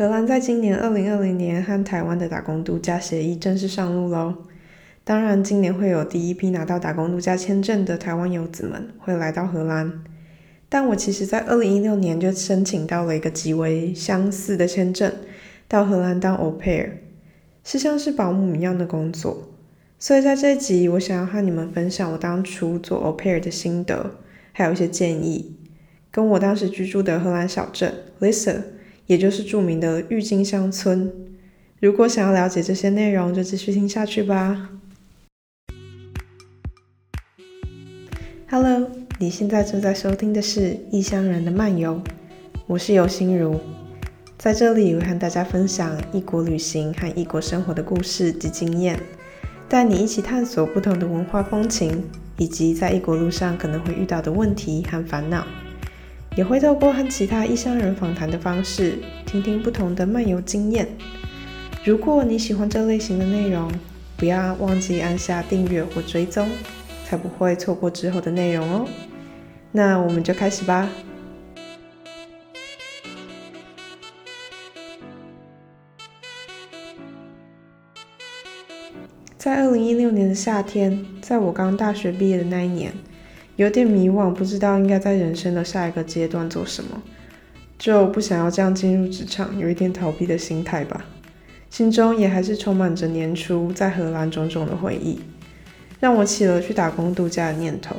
荷兰在今年二零二零年和台湾的打工度假协议正式上路喽。当然，今年会有第一批拿到打工度假签证的台湾游子们会来到荷兰。但我其实在二零一六年就申请到了一个极为相似的签证，到荷兰当 au pair，是像是保姆一样的工作。所以在这集，我想要和你们分享我当初做 au pair 的心得，还有一些建议，跟我当时居住的荷兰小镇 lisa 也就是著名的郁金香村。如果想要了解这些内容，就继续听下去吧。Hello，你现在正在收听的是《异乡人的漫游》，我是游心如，在这里我和大家分享异国旅行和异国生活的故事及经验，带你一起探索不同的文化风情，以及在异国路上可能会遇到的问题和烦恼，也会透过和其他异乡人访谈的方式，听听不同的漫游经验。如果你喜欢这类型的内容，不要忘记按下订阅或追踪。才不会错过之后的内容哦。那我们就开始吧。在二零一六年的夏天，在我刚大学毕业的那一年，有点迷惘，不知道应该在人生的下一个阶段做什么，就不想要这样进入职场，有一点逃避的心态吧。心中也还是充满着年初在荷兰种种的回忆。让我起了去打工度假的念头，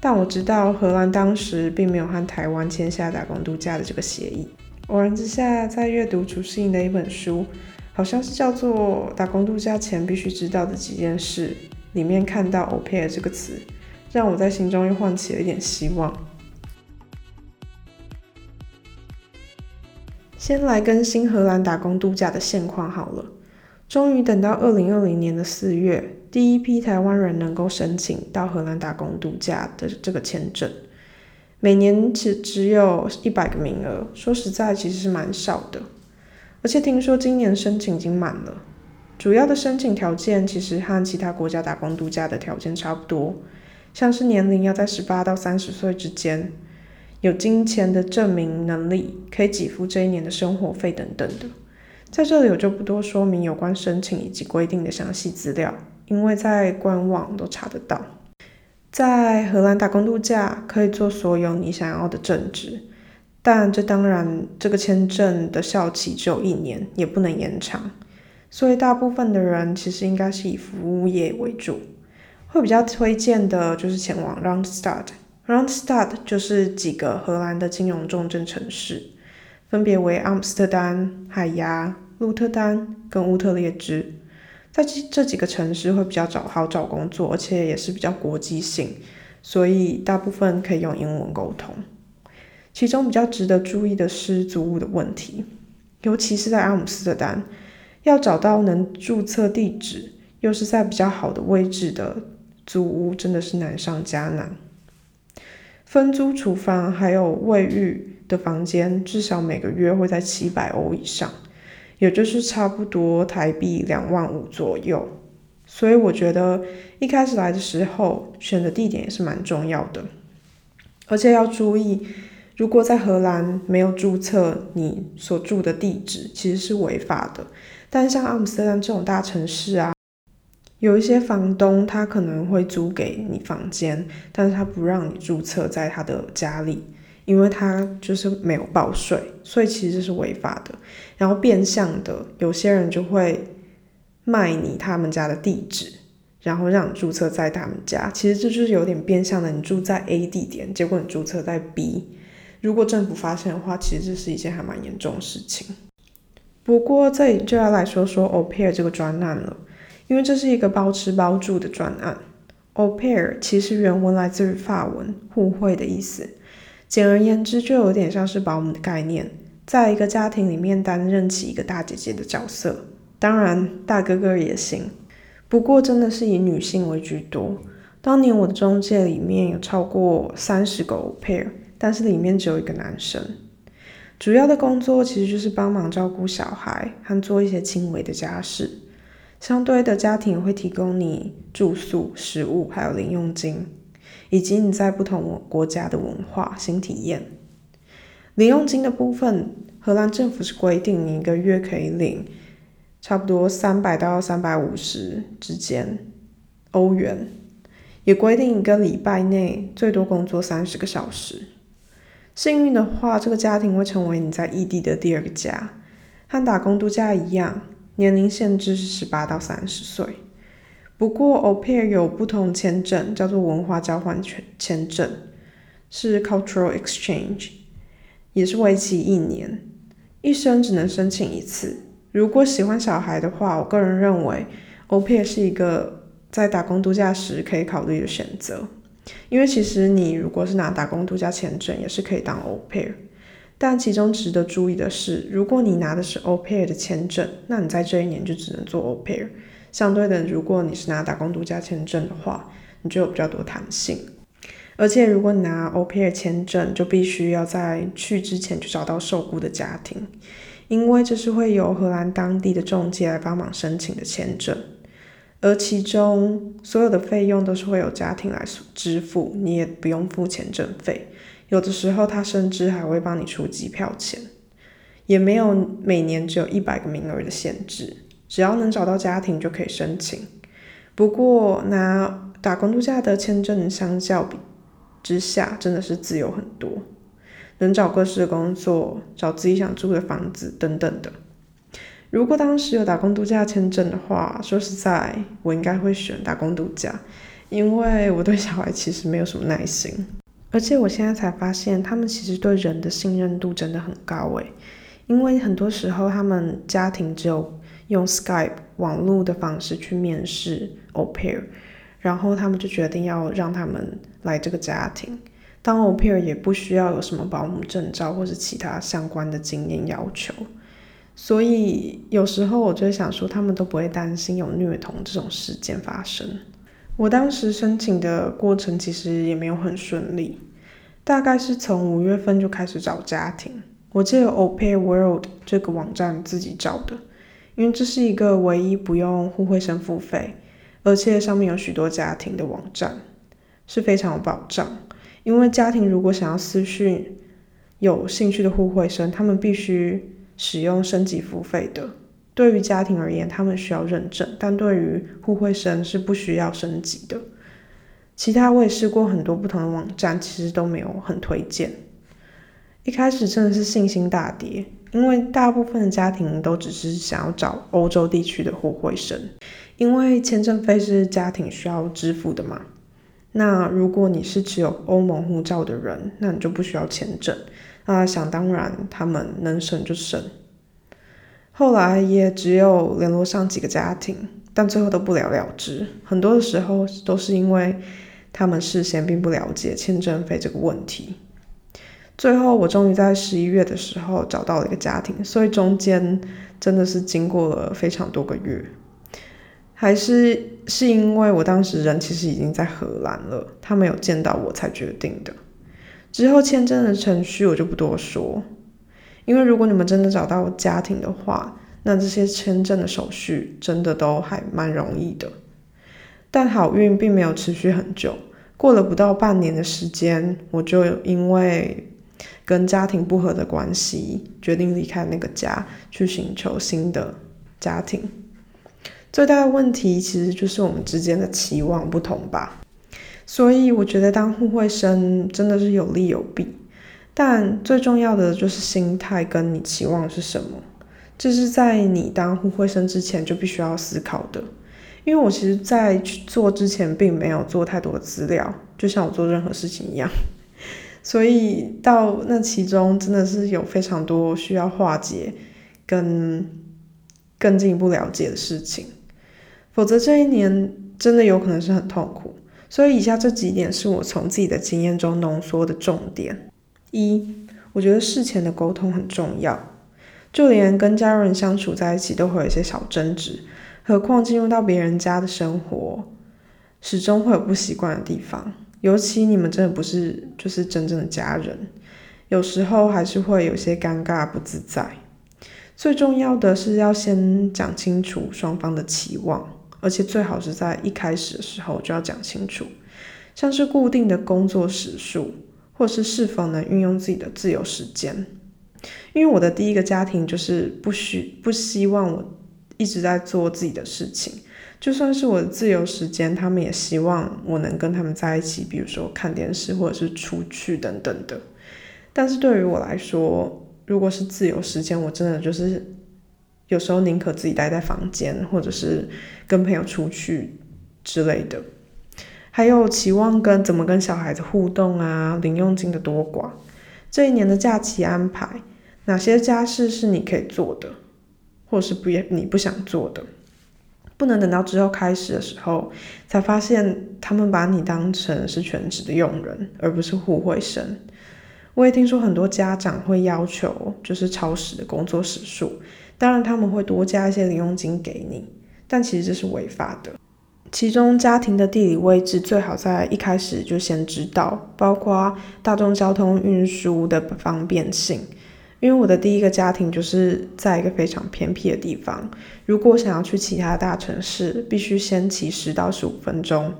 但我知道荷兰当时并没有和台湾签下打工度假的这个协议。偶然之下，在阅读楚世英的一本书，好像是叫做《打工度假前必须知道的几件事》，里面看到 “au pair” 这个词，让我在心中又唤起了一点希望。先来更新荷兰打工度假的现况好了。终于等到二零二零年的四月，第一批台湾人能够申请到荷兰打工度假的这个签证。每年只只有一百个名额，说实在其实是蛮少的。而且听说今年申请已经满了。主要的申请条件其实和其他国家打工度假的条件差不多，像是年龄要在十八到三十岁之间，有金钱的证明能力，可以给付这一年的生活费等等的。在这里我就不多说明有关申请以及规定的详细资料，因为在官网都查得到。在荷兰打工度假可以做所有你想要的正职，但这当然这个签证的效期只有一年，也不能延长，所以大部分的人其实应该是以服务业为主。会比较推荐的就是前往 Roundstad。Roundstad 就是几个荷兰的金融重镇城市。分别为阿姆斯特丹、海牙、鹿特丹跟乌特列支，在这这几个城市会比较找好找工作，而且也是比较国际性，所以大部分可以用英文沟通。其中比较值得注意的是租屋的问题，尤其是在阿姆斯特丹，要找到能注册地址又是在比较好的位置的租屋，真的是难上加难。分租厨房还有卫浴。的房间至少每个月会在七百欧以上，也就是差不多台币两万五左右。所以我觉得一开始来的时候选的地点也是蛮重要的，而且要注意，如果在荷兰没有注册你所住的地址，其实是违法的。但像阿姆斯特丹这种大城市啊，有一些房东他可能会租给你房间，但是他不让你注册在他的家里。因为他就是没有报税，所以其实是违法的。然后变相的，有些人就会卖你他们家的地址，然后让你注册在他们家。其实这就是有点变相的，你住在 A 地点，结果你注册在 B。如果政府发现的话，其实这是一件还蛮严重的事情。不过这里就要来说说 o p a i r 这个专案了，因为这是一个包吃包住的专案。au pair 其实原文来自于法文“互惠”的意思。简而言之，就有点像是保姆的概念，在一个家庭里面担任起一个大姐姐的角色，当然大哥哥也行，不过真的是以女性为居多。当年我的中介里面有超过三十个 pair，但是里面只有一个男生。主要的工作其实就是帮忙照顾小孩和做一些轻微的家事，相对的家庭会提供你住宿、食物还有零用金。以及你在不同国家的文化新体验，零用金的部分荷兰政府是规定你一个月可以领差不多三百到三百五十之间欧元，也规定一个礼拜内最多工作三十个小时。幸运的话，这个家庭会成为你在异地的第二个家，和打工度假一样，年龄限制是十八到三十岁。不过，au pair 有不同签证，叫做文化交换签签证，是 cultural exchange，也是为期一年，一生只能申请一次。如果喜欢小孩的话，我个人认为 au pair 是一个在打工度假时可以考虑的选择。因为其实你如果是拿打工度假签证，也是可以当 au pair，但其中值得注意的是，如果你拿的是 o pair 的签证，那你在这一年就只能做 o pair。相对的，如果你是拿打工度假签证的话，你就有比较多弹性。而且，如果你拿 o pair 签证，就必须要在去之前就找到受雇的家庭，因为这是会由荷兰当地的中介来帮忙申请的签证，而其中所有的费用都是会有家庭来支付，你也不用付签证费。有的时候，他甚至还会帮你出机票钱，也没有每年只有一百个名额的限制。只要能找到家庭就可以申请，不过拿打工度假的签证相较比之下，真的是自由很多，能找各式的工作，找自己想住的房子等等的。如果当时有打工度假签证的话，说实在，我应该会选打工度假，因为我对小孩其实没有什么耐心，而且我现在才发现，他们其实对人的信任度真的很高诶，因为很多时候他们家庭只有。用 Skype 网络的方式去面试 au pair，然后他们就决定要让他们来这个家庭。当 au pair 也不需要有什么保姆证照或者其他相关的经验要求，所以有时候我就想说，他们都不会担心有虐童这种事件发生。我当时申请的过程其实也没有很顺利，大概是从五月份就开始找家庭，我借 au pair world 这个网站自己找的。因为这是一个唯一不用互惠生付费，而且上面有许多家庭的网站，是非常有保障。因为家庭如果想要私讯有兴趣的互惠生，他们必须使用升级付费的。对于家庭而言，他们需要认证，但对于互惠生是不需要升级的。其他我也试过很多不同的网站，其实都没有很推荐。一开始真的是信心大跌。因为大部分的家庭都只是想要找欧洲地区的互惠生，因为签证费是家庭需要支付的嘛。那如果你是持有欧盟护照的人，那你就不需要签证。那想当然，他们能省就省。后来也只有联络上几个家庭，但最后都不了了之。很多的时候都是因为他们事先并不了解签证费这个问题。最后，我终于在十一月的时候找到了一个家庭，所以中间真的是经过了非常多个月，还是是因为我当时人其实已经在荷兰了，他没有见到我才决定的。之后签证的程序我就不多说，因为如果你们真的找到家庭的话，那这些签证的手续真的都还蛮容易的。但好运并没有持续很久，过了不到半年的时间，我就因为。跟家庭不和的关系，决定离开那个家，去寻求新的家庭。最大的问题其实就是我们之间的期望不同吧。所以我觉得当互惠生真的是有利有弊，但最重要的就是心态跟你期望是什么，这是在你当互惠生之前就必须要思考的。因为我其实在去做之前并没有做太多的资料，就像我做任何事情一样。所以到那其中真的是有非常多需要化解跟更进一步了解的事情，否则这一年真的有可能是很痛苦。所以以下这几点是我从自己的经验中浓缩的重点：一，我觉得事前的沟通很重要，就连跟家人相处在一起都会有一些小争执，何况进入到别人家的生活，始终会有不习惯的地方。尤其你们真的不是就是真正的家人，有时候还是会有些尴尬不自在。最重要的是要先讲清楚双方的期望，而且最好是在一开始的时候就要讲清楚，像是固定的工作时数，或是是否能运用自己的自由时间。因为我的第一个家庭就是不需不希望我一直在做自己的事情，就算是我的自由时间，他们也希望我能跟他们在一起，比如说看电视或者是出去等等的。但是对于我来说，如果是自由时间，我真的就是有时候宁可自己待在房间，或者是跟朋友出去之类的。还有期望跟怎么跟小孩子互动啊，零用金的多寡，这一年的假期安排，哪些家事是你可以做的，或是不也你不想做的，不能等到之后开始的时候才发现他们把你当成是全职的佣人，而不是互惠生。我也听说很多家长会要求就是超时的工作时数，当然他们会多加一些零用金给你，但其实这是违法的。其中，家庭的地理位置最好在一开始就先知道，包括大众交通运输的方便性。因为我的第一个家庭就是在一个非常偏僻的地方，如果想要去其他大城市，必须先骑十到十五分钟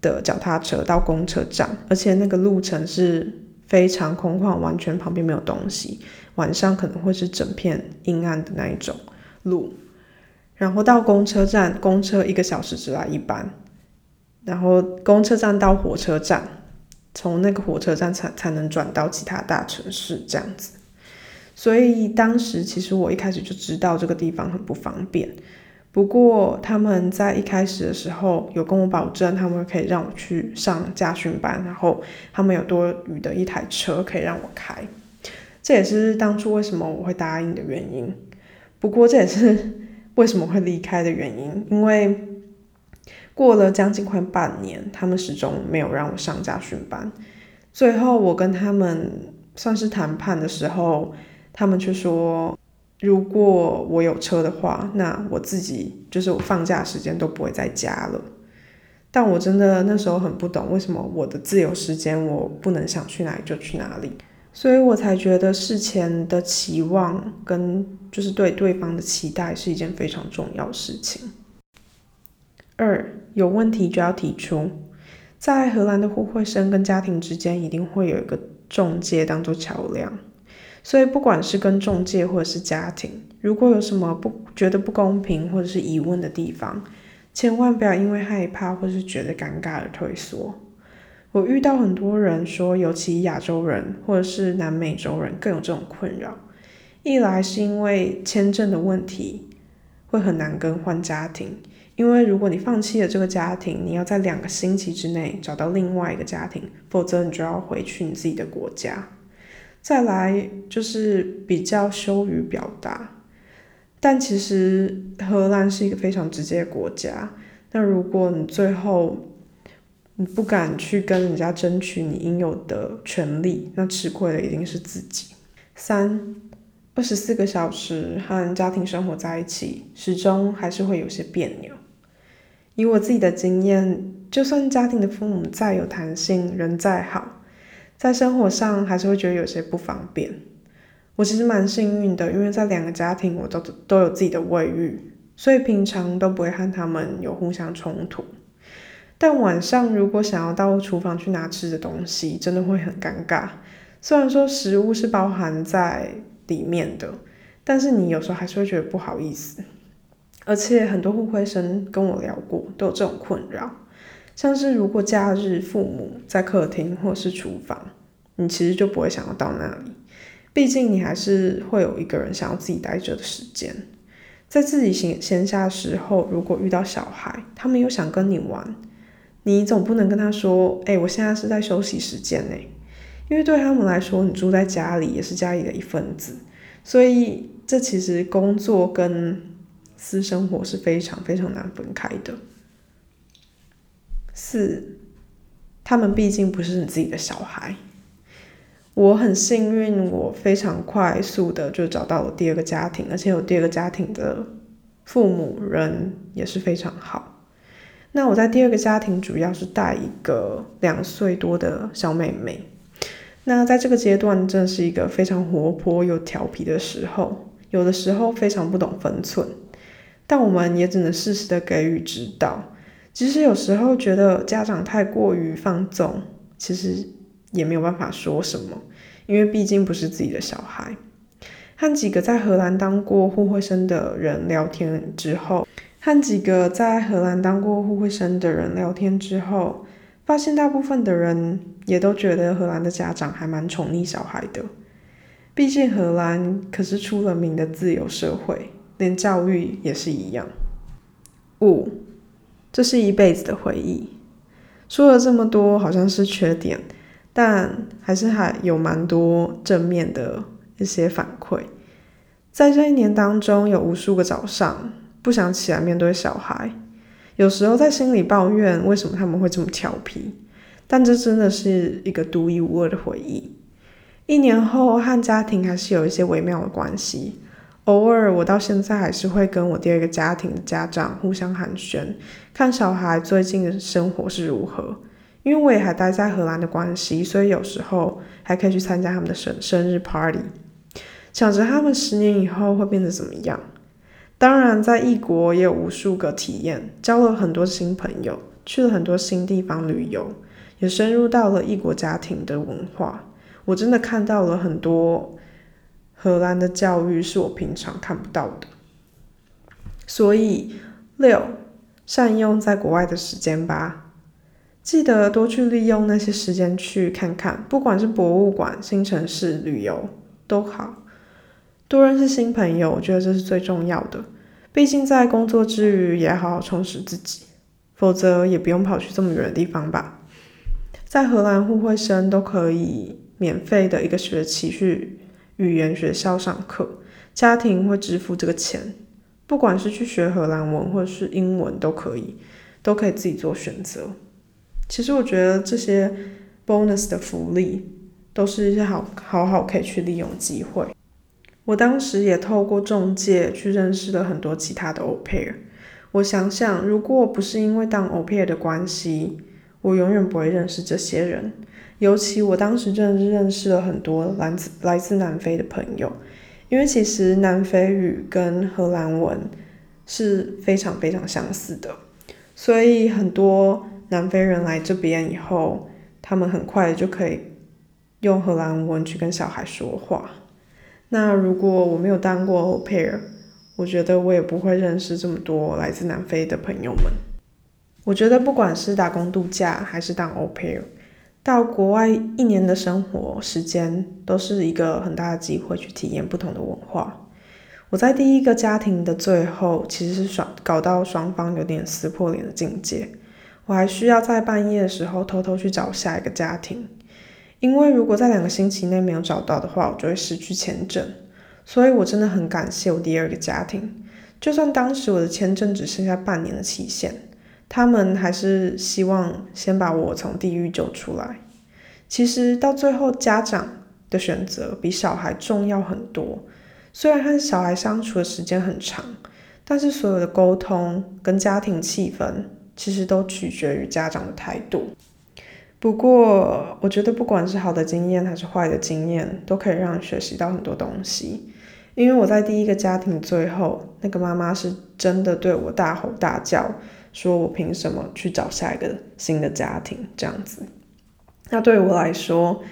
的脚踏车到公车站，而且那个路程是非常空旷，完全旁边没有东西，晚上可能会是整片阴暗的那一种路。然后到公车站，公车一个小时只来一班，然后公车站到火车站，从那个火车站才才能转到其他大城市这样子。所以当时其实我一开始就知道这个地方很不方便，不过他们在一开始的时候有跟我保证，他们可以让我去上家训班，然后他们有多余的一台车可以让我开，这也是当初为什么我会答应的原因。不过这也是。为什么会离开的原因？因为过了将近快半年，他们始终没有让我上家训班。最后我跟他们算是谈判的时候，他们却说，如果我有车的话，那我自己就是我放假时间都不会在家了。但我真的那时候很不懂，为什么我的自由时间我不能想去哪里就去哪里。所以我才觉得事前的期望跟就是对对方的期待是一件非常重要的事情。二有问题就要提出，在荷兰的互惠生跟家庭之间一定会有一个中介当做桥梁，所以不管是跟中介或者是家庭，如果有什么不觉得不公平或者是疑问的地方，千万不要因为害怕或是觉得尴尬而退缩。我遇到很多人说，尤其亚洲人或者是南美洲人更有这种困扰。一来是因为签证的问题会很难更换家庭，因为如果你放弃了这个家庭，你要在两个星期之内找到另外一个家庭，否则你就要回去你自己的国家。再来就是比较羞于表达，但其实荷兰是一个非常直接的国家。那如果你最后你不敢去跟人家争取你应有的权利，那吃亏的一定是自己。三，二十四个小时和家庭生活在一起，始终还是会有些别扭。以我自己的经验，就算家庭的父母再有弹性，人再好，在生活上还是会觉得有些不方便。我其实蛮幸运的，因为在两个家庭我都都有自己的卫浴，所以平常都不会和他们有互相冲突。但晚上如果想要到厨房去拿吃的东西，真的会很尴尬。虽然说食物是包含在里面的，但是你有时候还是会觉得不好意思。而且很多互惠生跟我聊过，都有这种困扰。像是如果假日父母在客厅或是厨房，你其实就不会想要到那里，毕竟你还是会有一个人想要自己待着的时间。在自己闲闲暇时候，如果遇到小孩，他们又想跟你玩。你总不能跟他说：“哎，我现在是在休息时间呢。”因为对他们来说，你住在家里也是家里的一份子，所以这其实工作跟私生活是非常非常难分开的。四，他们毕竟不是你自己的小孩。我很幸运，我非常快速的就找到了第二个家庭，而且有第二个家庭的父母人也是非常好。那我在第二个家庭主要是带一个两岁多的小妹妹。那在这个阶段，真的是一个非常活泼又调皮的时候，有的时候非常不懂分寸，但我们也只能适时的给予指导。即使有时候觉得家长太过于放纵，其实也没有办法说什么，因为毕竟不是自己的小孩。和几个在荷兰当过互惠生的人聊天之后，和几个在荷兰当过互惠生的人聊天之后，发现大部分的人也都觉得荷兰的家长还蛮宠溺小孩的。毕竟荷兰可是出了名的自由社会，连教育也是一样。五，这是一辈子的回忆。说了这么多，好像是缺点，但还是还有蛮多正面的。一些反馈，在这一年当中，有无数个早上不想起来面对小孩，有时候在心里抱怨为什么他们会这么调皮，但这真的是一个独一无二的回忆。一年后和家庭还是有一些微妙的关系，偶尔我到现在还是会跟我第二个家庭的家长互相寒暄，看小孩最近的生活是如何。因为我也还待在荷兰的关系，所以有时候还可以去参加他们的生生日 party。想着他们十年以后会变得怎么样？当然，在异国也有无数个体验，交了很多新朋友，去了很多新地方旅游，也深入到了异国家庭的文化。我真的看到了很多荷兰的教育是我平常看不到的。所以，六，善用在国外的时间吧，记得多去利用那些时间去看看，不管是博物馆、新城市旅游都好。多认识新朋友，我觉得这是最重要的。毕竟在工作之余，也好好充实自己，否则也不用跑去这么远的地方吧。在荷兰互惠生都可以免费的一个学期去语言学校上课，家庭会支付这个钱，不管是去学荷兰文或者是英文都可以，都可以自己做选择。其实我觉得这些 bonus 的福利都是一些好好好可以去利用机会。我当时也透过中介去认识了很多其他的 au pair。我想想，如果不是因为当 au pair 的关系，我永远不会认识这些人。尤其我当时真的是认识了很多来自来自南非的朋友，因为其实南非语跟荷兰文是非常非常相似的，所以很多南非人来这边以后，他们很快就可以用荷兰文去跟小孩说话。那如果我没有当过 au pair，我觉得我也不会认识这么多来自南非的朋友们。我觉得不管是打工度假还是当 au pair，到国外一年的生活时间都是一个很大的机会去体验不同的文化。我在第一个家庭的最后，其实是双搞到双方有点撕破脸的境界，我还需要在半夜的时候偷偷去找下一个家庭。因为如果在两个星期内没有找到的话，我就会失去签证。所以我真的很感谢我第二个家庭，就算当时我的签证只剩下半年的期限，他们还是希望先把我从地狱救出来。其实到最后，家长的选择比小孩重要很多。虽然和小孩相处的时间很长，但是所有的沟通跟家庭气氛，其实都取决于家长的态度。不过，我觉得不管是好的经验还是坏的经验，都可以让人学习到很多东西。因为我在第一个家庭最后，那个妈妈是真的对我大吼大叫，说我凭什么去找下一个新的家庭这样子。那对我来说，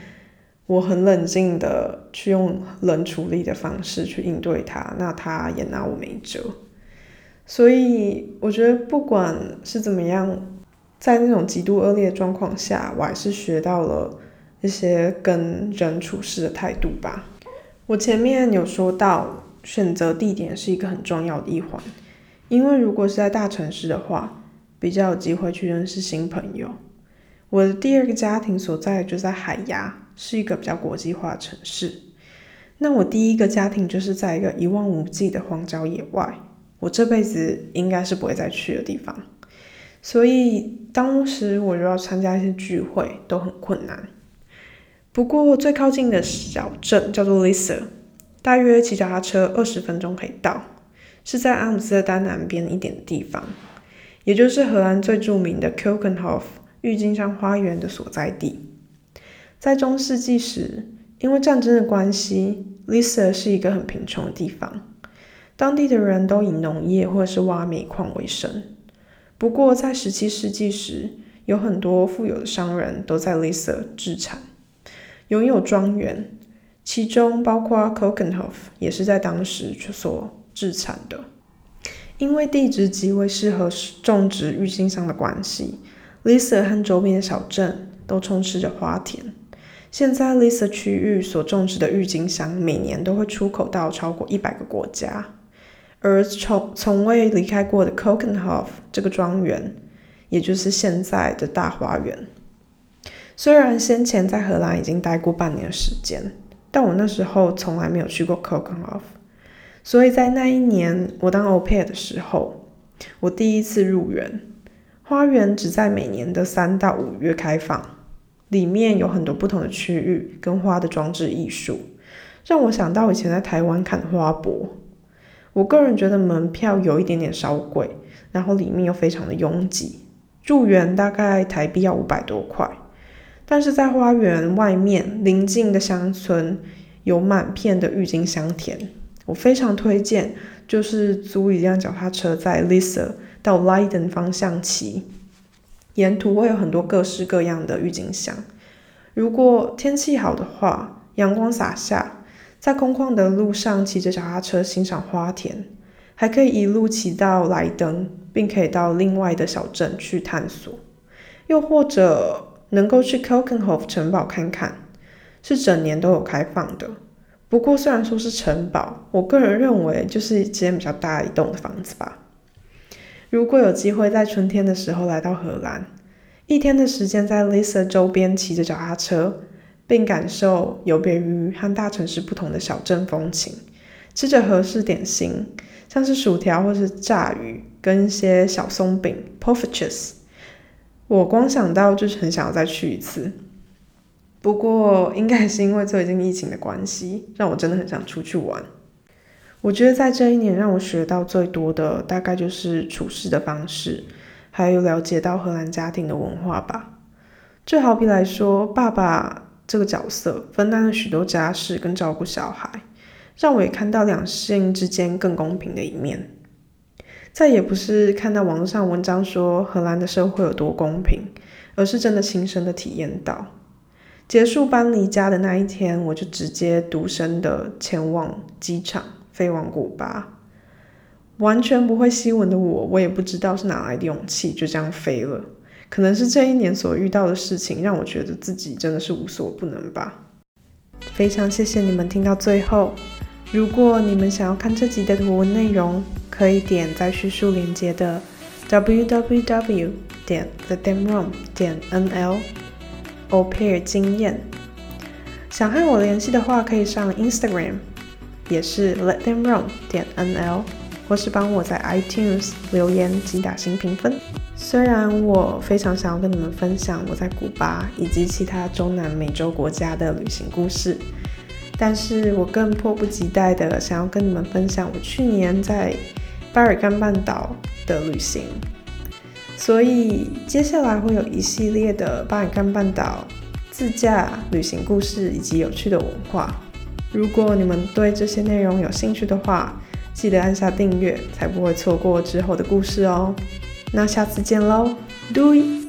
我很冷静的去用冷处理的方式去应对她，那她也拿我没辙。所以我觉得不管是怎么样。在那种极度恶劣的状况下，我还是学到了一些跟人处事的态度吧。我前面有说到，选择地点是一个很重要的一环，因为如果是在大城市的话，比较有机会去认识新朋友。我的第二个家庭所在就在海牙，是一个比较国际化城市。那我第一个家庭就是在一个一望无际的荒郊野外，我这辈子应该是不会再去的地方。所以当时我就要参加一些聚会，都很困难。不过最靠近的小镇叫做 Lisa，大约骑脚踏车二十分钟可以到，是在阿姆斯特丹南边一点的地方，也就是荷兰最著名的 Kilkenhof 郁金香花园的所在地。在中世纪时，因为战争的关系，Lisa 是一个很贫穷的地方，当地的人都以农业或者是挖煤矿为生。不过，在十七世纪时，有很多富有的商人都在 Lisa 置产，拥有庄园。其中包括 Cokenhof 也是在当时所制产的。因为地质极为适合种植郁金香的关系，Lisa 和周边的小镇都充斥着花田。现在 Lisa 区域所种植的郁金香每年都会出口到超过一百个国家，而从从未离开过的 Cokenhof 这个庄园，也就是现在的大花园。虽然先前在荷兰已经待过半年时间，但我那时候从来没有去过 Cokenhof。所以在那一年，我当 opai 的时候，我第一次入园。花园只在每年的三到五月开放，里面有很多不同的区域跟花的装置艺术，让我想到以前在台湾看花博。我个人觉得门票有一点点稍贵，然后里面又非常的拥挤，入园大概台币要五百多块。但是在花园外面邻近的乡村，有满片的郁金香田。我非常推荐，就是租一辆脚踏车在 Lisa 到 Leiden 方向骑，沿途会有很多各式各样的郁金香。如果天气好的话，阳光洒下，在空旷的路上骑着脚踏车欣赏花田，还可以一路骑到莱登，并可以到另外的小镇去探索，又或者能够去 Kokenhof 城堡看看，是整年都有开放的。不过，虽然说是城堡，我个人认为就是一间比较大一栋的房子吧。如果有机会在春天的时候来到荷兰，一天的时间在 Lisa 周边骑着脚踏车，并感受有别于和大城市不同的小镇风情，吃着合适点心，像是薯条或是炸鱼跟一些小松饼 p o f f e t c h e s 我光想到就是很想要再去一次。不过，应该是因为最近疫情的关系，让我真的很想出去玩。我觉得在这一年让我学到最多的，大概就是处事的方式，还有了解到荷兰家庭的文化吧。就好比来说，爸爸这个角色分担了许多家事跟照顾小孩，让我也看到两性之间更公平的一面。再也不是看到网上文章说荷兰的社会有多公平，而是真的亲身的体验到。结束搬离家的那一天，我就直接独身的前往机场，飞往古巴。完全不会西文的我，我也不知道是哪来的勇气，就这样飞了。可能是这一年所遇到的事情，让我觉得自己真的是无所不能吧。非常谢谢你们听到最后。如果你们想要看这集的图文内容，可以点在叙述连接的 www 点 thedamroom 点 nl。au pair 经验，想和我联系的话，可以上 Instagram，也是 Let Them Run 点 NL，或是帮我在 iTunes 留言及打新评分。虽然我非常想要跟你们分享我在古巴以及其他中南美洲国家的旅行故事，但是我更迫不及待的想要跟你们分享我去年在巴尔干半岛的旅行。所以接下来会有一系列的巴尔干半岛自驾旅行故事以及有趣的文化。如果你们对这些内容有兴趣的话，记得按下订阅，才不会错过之后的故事哦。那下次见喽，对。